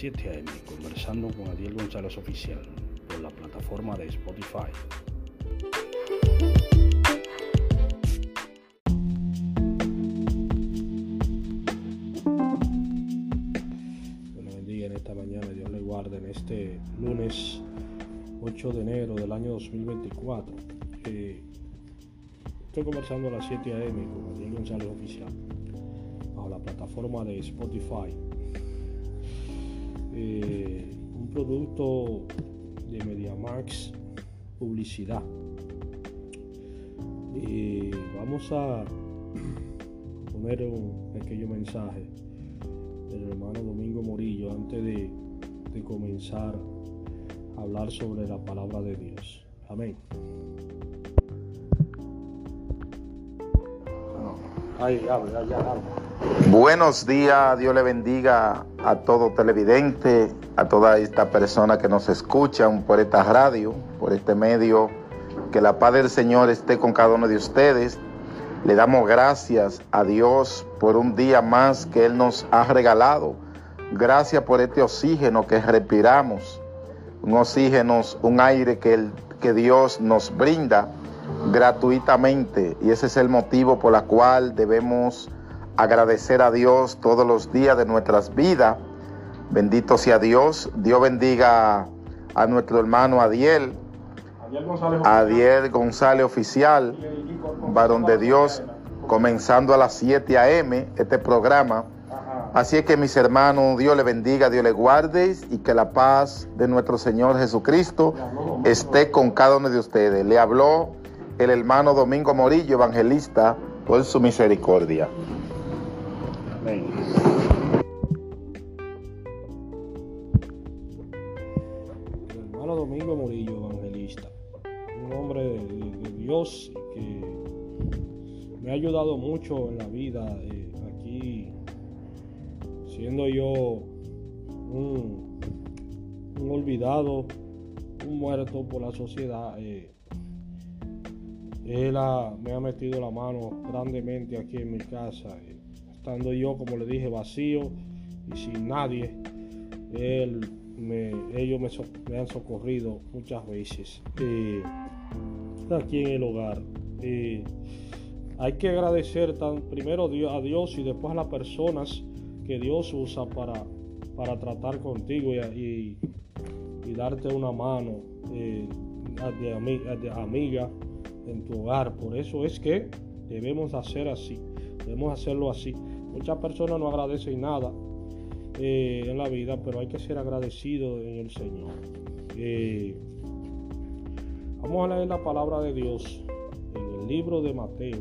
7 a.m. conversando con Adiel González Oficial por la plataforma de Spotify. Le bendiga en esta mañana, Dios le guarde en este lunes 8 de enero del año 2024. Eh, estoy conversando a las 7 a.m. con Adiel González Oficial bajo la plataforma de Spotify. Producto de MediaMax Publicidad. Y vamos a poner un pequeño mensaje del hermano Domingo Morillo antes de, de comenzar a hablar sobre la palabra de Dios. Amén. Buenos días, Dios le bendiga a todo televidente, a toda esta persona que nos escuchan por esta radio, por este medio. Que la paz del Señor esté con cada uno de ustedes. Le damos gracias a Dios por un día más que Él nos ha regalado. Gracias por este oxígeno que respiramos. Un oxígeno, un aire que, el, que Dios nos brinda gratuitamente. Y ese es el motivo por el cual debemos agradecer a Dios todos los días de nuestras vidas. Bendito sea Dios. Dios bendiga a nuestro hermano Adiel, Adiel González Oficial, varón de Dios, comenzando a las 7 a.m. este programa. Así es que mis hermanos, Dios le bendiga, Dios le guarde y que la paz de nuestro Señor Jesucristo esté con cada uno de ustedes. Le habló el hermano Domingo Morillo, evangelista, por su misericordia. Amén. El hermano Domingo Morillo, evangelista, un hombre de, Dios que me ha ayudado mucho en la vida. eh, aquí, siendo yo un, un olvidado, un muerto por la sociedad, eh, él ha- me ha metido la mano grandemente aquí en mi casa. eh, estando yo, como le dije, vacío y sin nadie, él me- ellos me, han socorrido muchas veces eh, aquí en el hogar. Eh, hay que agradecer tan, primero a Dios y después a las personas que Dios usa para, para tratar contigo y, darte una mano eh, de amiga en tu hogar. Por eso es que debemos hacer así, debemos hacerlo así. Muchas personas no agradecen nada eh, en la vida, pero hay que ser agradecido en el Señor. Eh, vamos a leer la palabra de Dios en el libro de Mateo,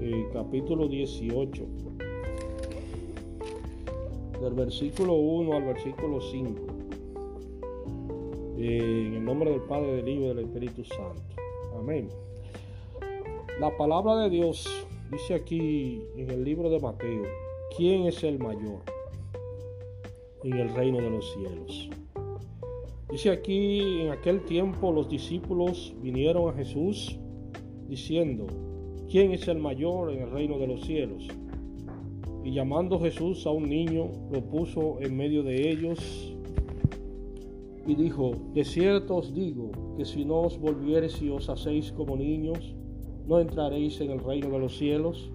eh, capítulo 18, del versículo 1 al versículo 5. Eh, en el nombre del Padre, del Hijo y del Espíritu Santo. Amén. La palabra de Dios dice aquí en el libro de Mateo, ¿quién es el mayor en el reino de los cielos? Dice aquí, en aquel tiempo los discípulos vinieron a Jesús diciendo, ¿quién es el mayor en el reino de los cielos? Y llamando Jesús a un niño, lo puso en medio de ellos y dijo, de cierto os digo que si no os volviereis y os hacéis como niños, no entraréis en el reino de los cielos.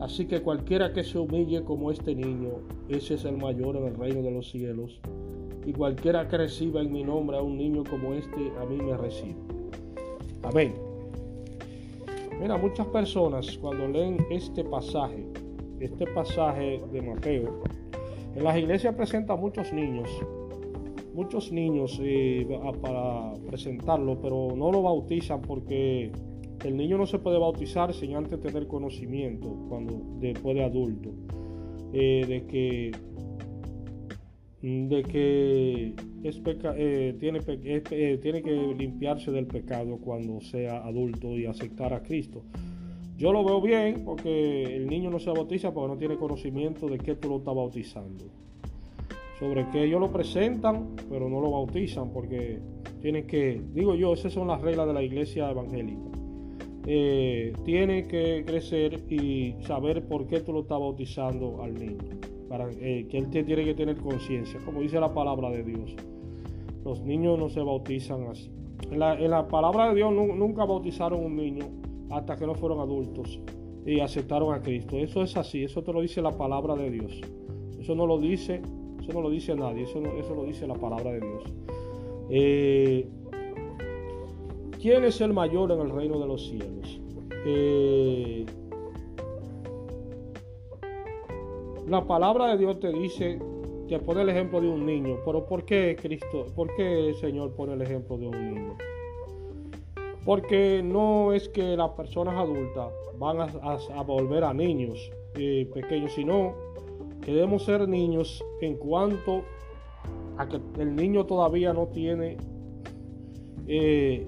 Así que cualquiera que se humille como este niño, ese es el mayor en el reino de los cielos. Y cualquiera que reciba en mi nombre a un niño como este, a mí me recibe. Amén. Mira, muchas personas cuando leen este pasaje, este pasaje de Mateo, en las iglesias presenta muchos niños, muchos niños eh, para presentarlo, pero no lo bautizan porque el niño no se puede bautizar sin antes tener conocimiento cuando después de adulto eh, de que de que es peca- eh, tiene, eh, tiene que limpiarse del pecado cuando sea adulto y aceptar a Cristo. Yo lo veo bien porque el niño no se bautiza porque no tiene conocimiento de qué tú lo estás bautizando. Sobre que ellos lo presentan, pero no lo bautizan porque tienen que, digo yo, esas son las reglas de la iglesia evangélica. Eh, tiene que crecer y saber por qué tú lo estás bautizando al niño. para eh, que él tiene que tener conciencia, como dice la palabra de Dios. Los niños no se bautizan así. En la, palabra de Dios nunca bautizaron un niño hasta que no fueron adultos y aceptaron a Cristo. Eso es así, eso te lo dice la palabra de Dios. Eso no lo dice, eso no lo dice nadie, eso, eso lo dice la palabra de Dios. Eh, ¿Quién es el mayor en el reino de los cielos? Eh, la palabra de Dios te dice, te pone el ejemplo de un niño, pero ¿por qué Cristo, por qué el Señor pone el ejemplo de un niño? Porque no es que las personas adultas van a, volver a niños eh, pequeños, sino que debemos ser niños en cuanto a que el niño todavía no tiene eh,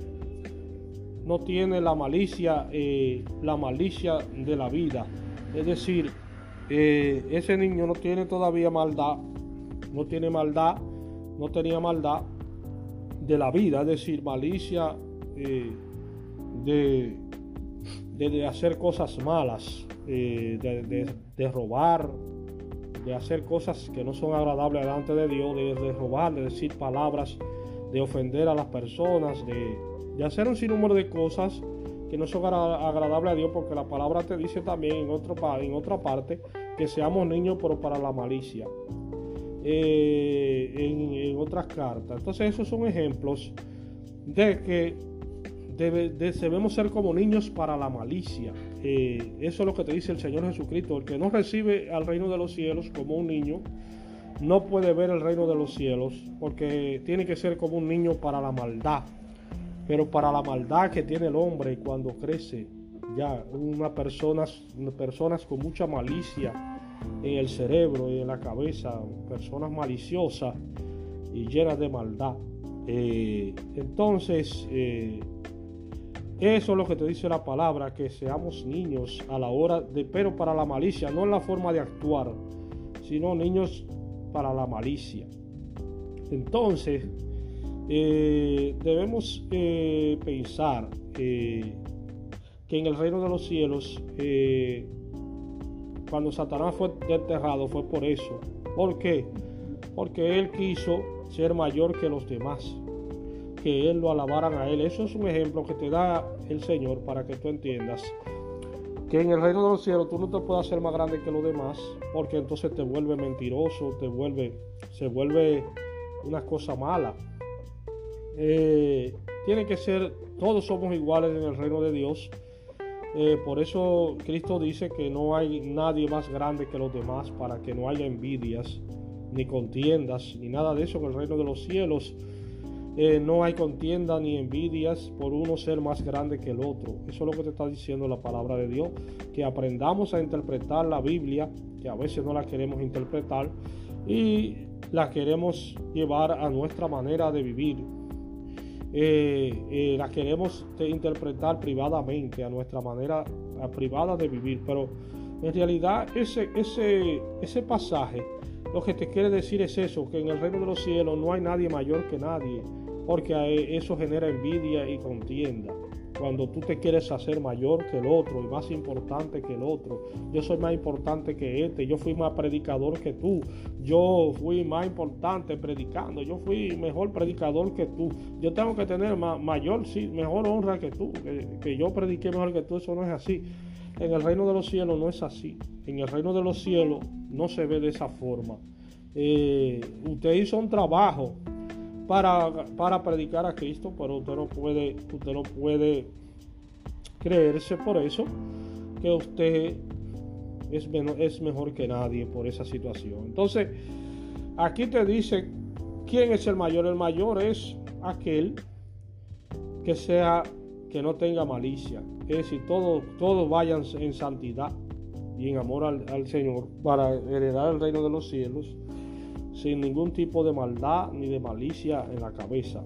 no tiene la malicia eh, la malicia de la vida. Es decir ese niño no tiene todavía maldad no tiene maldad no tenía maldad de la vida es decir malicia de, de, hacer cosas malas, eh, de, robar, de hacer cosas que no son agradables delante de Dios, de, robar, de decir palabras, de ofender a las personas, de, hacer un sinnúmero de cosas que no son agradables a Dios, porque la palabra te dice también en, en otra parte que seamos niños, pero para la malicia. Eh, en, en, otras cartas. Entonces esos son ejemplos de que debemos ser como niños para la malicia. Eh, eso es lo que te dice el Señor Jesucristo. El que no recibe al reino de los cielos como un niño, no puede ver el reino de los cielos, porque tiene que ser como un niño para la maldad. Pero para la maldad que tiene el hombre cuando crece, ya una personas, personas con mucha malicia en el cerebro y en la cabeza, personas maliciosas y llenas de maldad. Eh, entonces, eh, eso es lo que te dice la palabra, que seamos niños a la hora de, pero para la malicia, no en la forma de actuar, sino niños para la malicia. Entonces, eh, debemos eh, pensar eh, que en el reino de los cielos, cuando Satanás fue desterrado, fue por eso. ¿Por qué? Porque él quiso ser mayor que los demás que Él lo alabaran a Él. Eso es un ejemplo que te da el Señor para que tú entiendas que en el reino de los cielos tú no te puedes hacer más grande que los demás, porque entonces te vuelve mentiroso, te vuelve, se vuelve una cosa mala. Eh, tiene que ser, todos somos iguales en el reino de Dios. Eh, por eso Cristo dice que no hay nadie más grande que los demás, para que no haya envidias, ni contiendas, ni nada de eso en el reino de los cielos. Eh, no hay contienda ni envidias por uno ser más grande que el otro. Eso es lo que te está diciendo la palabra de Dios. Que aprendamos a interpretar la Biblia, que a veces no la queremos interpretar, y la queremos llevar a nuestra manera de vivir. Eh, eh, la queremos interpretar privadamente, a nuestra manera privada de vivir. Pero en realidad ese, ese, ese pasaje lo que te quiere decir es eso, que en el reino de los cielos no hay nadie mayor que nadie porque eso genera envidia y contienda. Cuando tú te quieres hacer mayor que el otro y más importante que el otro, yo soy más importante que este, yo fui más predicador que tú, yo fui más importante predicando, yo fui mejor predicador que tú, yo tengo que tener mayor, mejor honra que tú, que, yo prediqué mejor que tú, eso no es así. En el reino de los cielos no es así. En el reino de los cielos no se ve de esa forma. Eh, usted hizo un trabajo para, predicar a Cristo, pero usted no puede, usted no puede creerse por eso que usted es, es mejor que nadie por esa situación. Entonces, aquí te dice quién es el mayor. El mayor es aquel que sea que no tenga malicia. Es decir, todos, todos vayan en santidad y en amor al, al Señor para heredar el reino de los cielos sin ningún tipo de maldad ni de malicia en la cabeza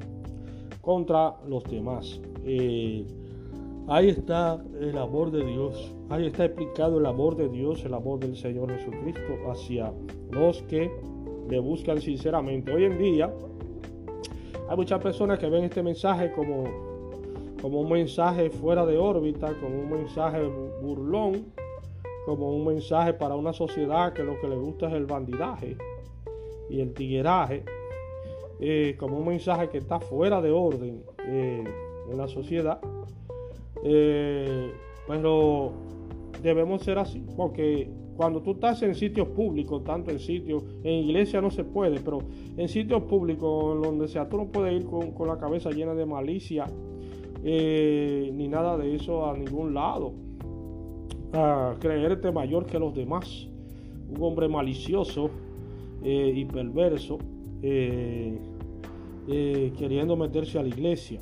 contra los demás. Eh, ahí está el amor de Dios, ahí está explicado el amor de Dios, el amor del Señor Jesucristo hacia los que le buscan sinceramente. Hoy en día hay muchas personas que ven este mensaje como, como un mensaje fuera de órbita, como un mensaje burlón, como un mensaje para una sociedad que lo que le gusta es el bandidaje y el tigueraje, eh, como un mensaje que está fuera de orden eh, en la sociedad. Eh, pero debemos ser así, porque cuando tú estás en sitios públicos, tanto en sitios, en iglesia no se puede, pero en sitios públicos, donde sea, tú no puedes ir con, la cabeza llena de malicia, ni nada de eso a ningún lado a creerte mayor que los demás. Un hombre malicioso eh, y perverso, eh, eh, queriendo meterse a la iglesia.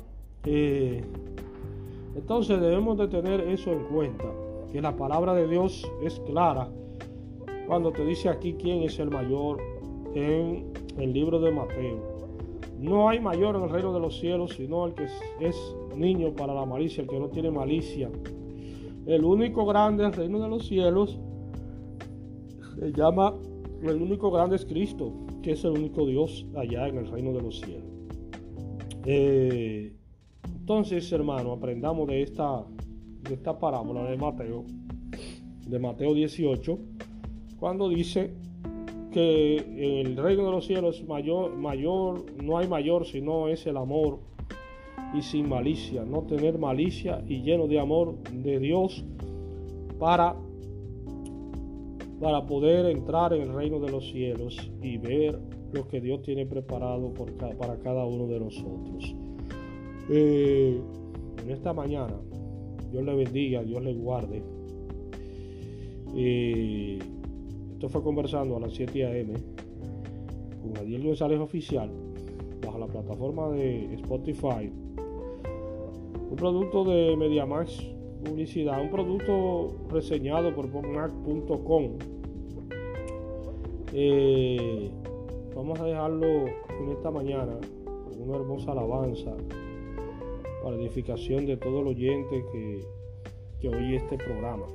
entonces debemos de tener eso en cuenta, que la palabra de Dios es clara cuando te dice aquí quién es el mayor en el libro de Mateo. No hay mayor en el reino de los cielos, sino el que es niño para la malicia, el que no tiene malicia el único grande del reino de los cielos se llama, el único grande es Cristo, que es el único Dios allá en el reino de los cielos. Eh, entonces, hermano, aprendamos de esta, de esta parábola de Mateo, de Mateo 18, cuando dice que el reino de los cielos mayor, mayor, no hay mayor sino es el amor y sin malicia, no tener malicia y lleno de amor de Dios para, para poder entrar en el reino de los cielos y ver lo que Dios tiene preparado para cada uno de nosotros. Eh, en esta mañana, Dios le bendiga, Dios le guarde. Eh, esto fue conversando a las 7 a.m. con Adiel González Oficial bajo la plataforma de Spotify un producto de MediaMax Publicidad, un producto reseñado por PopMac.com. Eh, vamos a dejarlo en esta mañana con una hermosa alabanza para edificación de todo el oyente que, que oye este programa.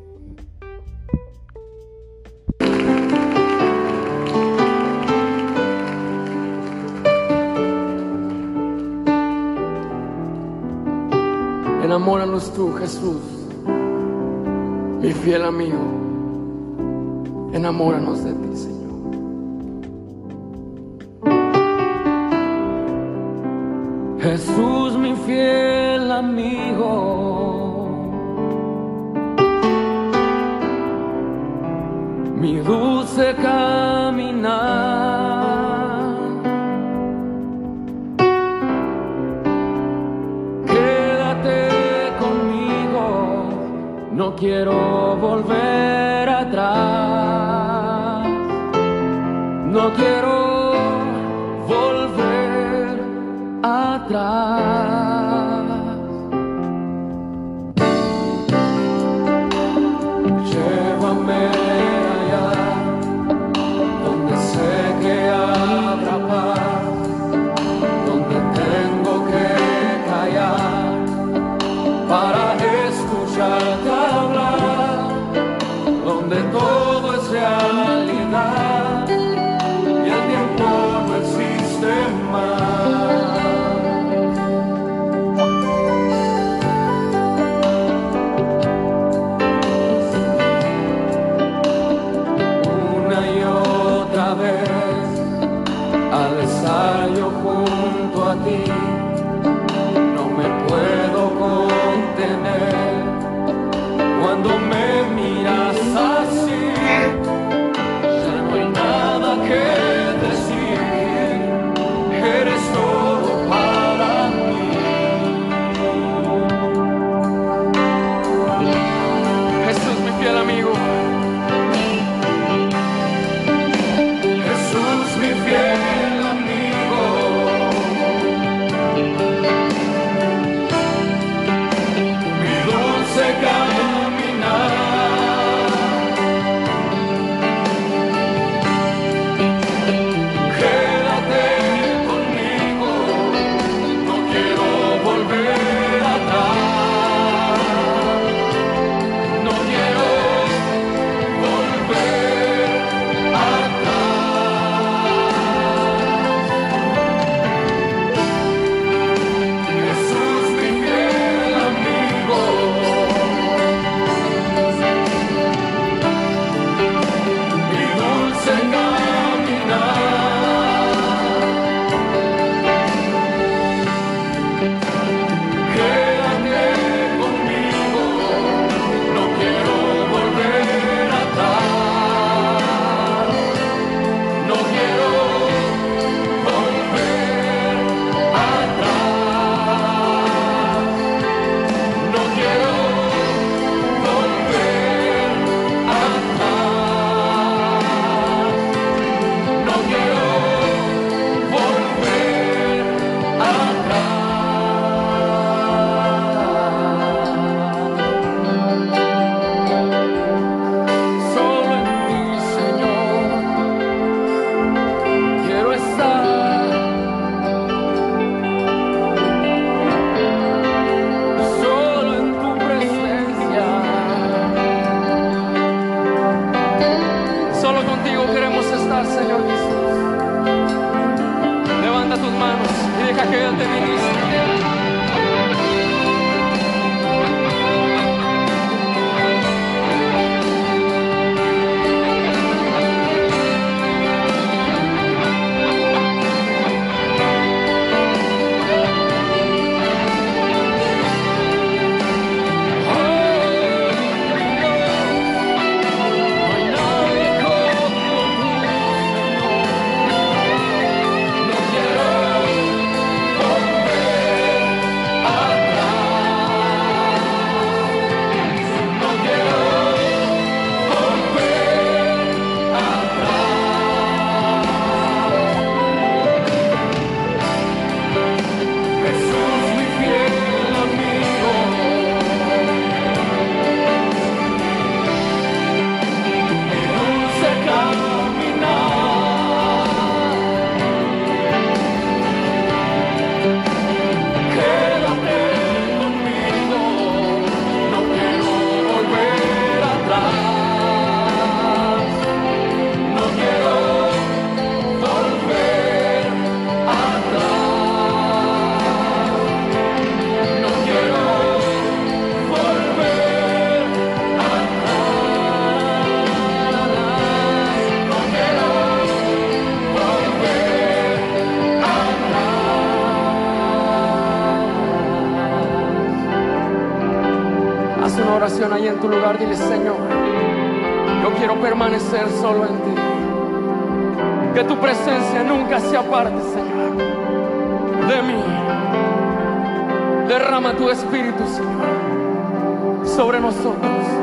Enamóranos tú, Jesús, mi fiel amigo. Enamóranos de ti, Señor. Jesús, mi fiel amigo. Mi dulce caminar. Quiero volver atrás. No quiero volver atrás. lover. Tu lugar, dile, Señor, yo quiero permanecer solo en ti. Que tu presencia nunca se aparte, Señor, de mí. Derrama tu espíritu, Señor, sobre nosotros.